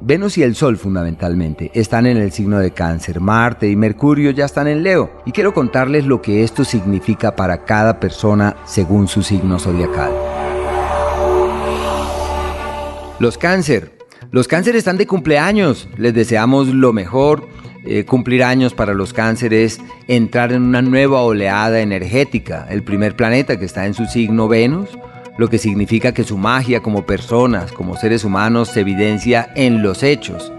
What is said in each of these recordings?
Venus y el Sol fundamentalmente están en el signo de cáncer, Marte y Mercurio ya están en Leo y quiero contarles lo que esto significa para cada persona según su signo zodiacal. Los cáncer. Los cáncer están de cumpleaños, les deseamos lo mejor. Eh, cumplir años para los cánceres, entrar en una nueva oleada energética. El primer planeta que está en su signo Venus lo que significa que su magia como personas, como seres humanos, se evidencia en los hechos.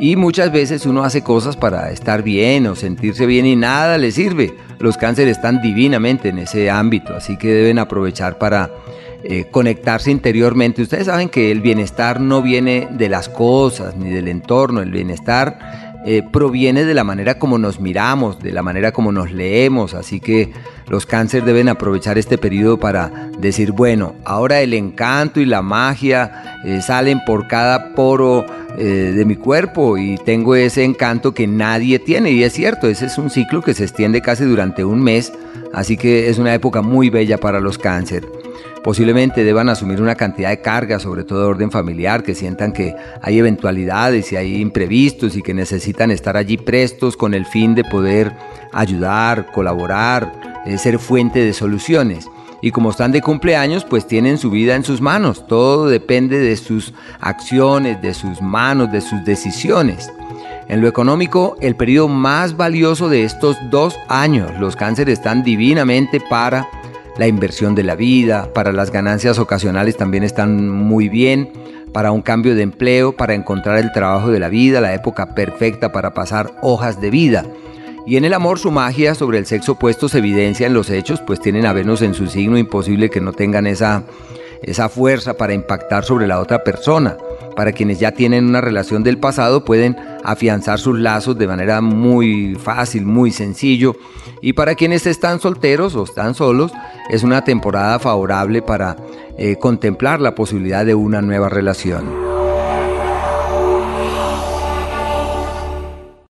Y muchas veces uno hace cosas para estar bien o sentirse bien y nada le sirve. Los cánceres están divinamente en ese ámbito, así que deben aprovechar para eh, conectarse interiormente. Ustedes saben que el bienestar no viene de las cosas ni del entorno, el bienestar eh, proviene de la manera como nos miramos, de la manera como nos leemos, así que los cáncer deben aprovechar este periodo para decir, bueno, ahora el encanto y la magia eh, salen por cada poro eh, de mi cuerpo y tengo ese encanto que nadie tiene y es cierto, ese es un ciclo que se extiende casi durante un mes, así que es una época muy bella para los cáncer. Posiblemente deban asumir una cantidad de carga, sobre todo de orden familiar, que sientan que hay eventualidades y hay imprevistos y que necesitan estar allí prestos con el fin de poder ayudar, colaborar, eh, ser fuente de soluciones. Y como están de cumpleaños, pues tienen su vida en sus manos. Todo depende de sus acciones, de sus manos, de sus decisiones. En lo económico, el periodo más valioso de estos dos años, los cánceres están divinamente para la inversión de la vida, para las ganancias ocasionales también están muy bien, para un cambio de empleo, para encontrar el trabajo de la vida, la época perfecta para pasar hojas de vida. Y en el amor su magia sobre el sexo opuesto se evidencia en los hechos, pues tienen a Venus en su signo, imposible que no tengan esa, esa fuerza para impactar sobre la otra persona. Para quienes ya tienen una relación del pasado pueden afianzar sus lazos de manera muy fácil, muy sencillo. Y para quienes están solteros o están solos, es una temporada favorable para eh, contemplar la posibilidad de una nueva relación.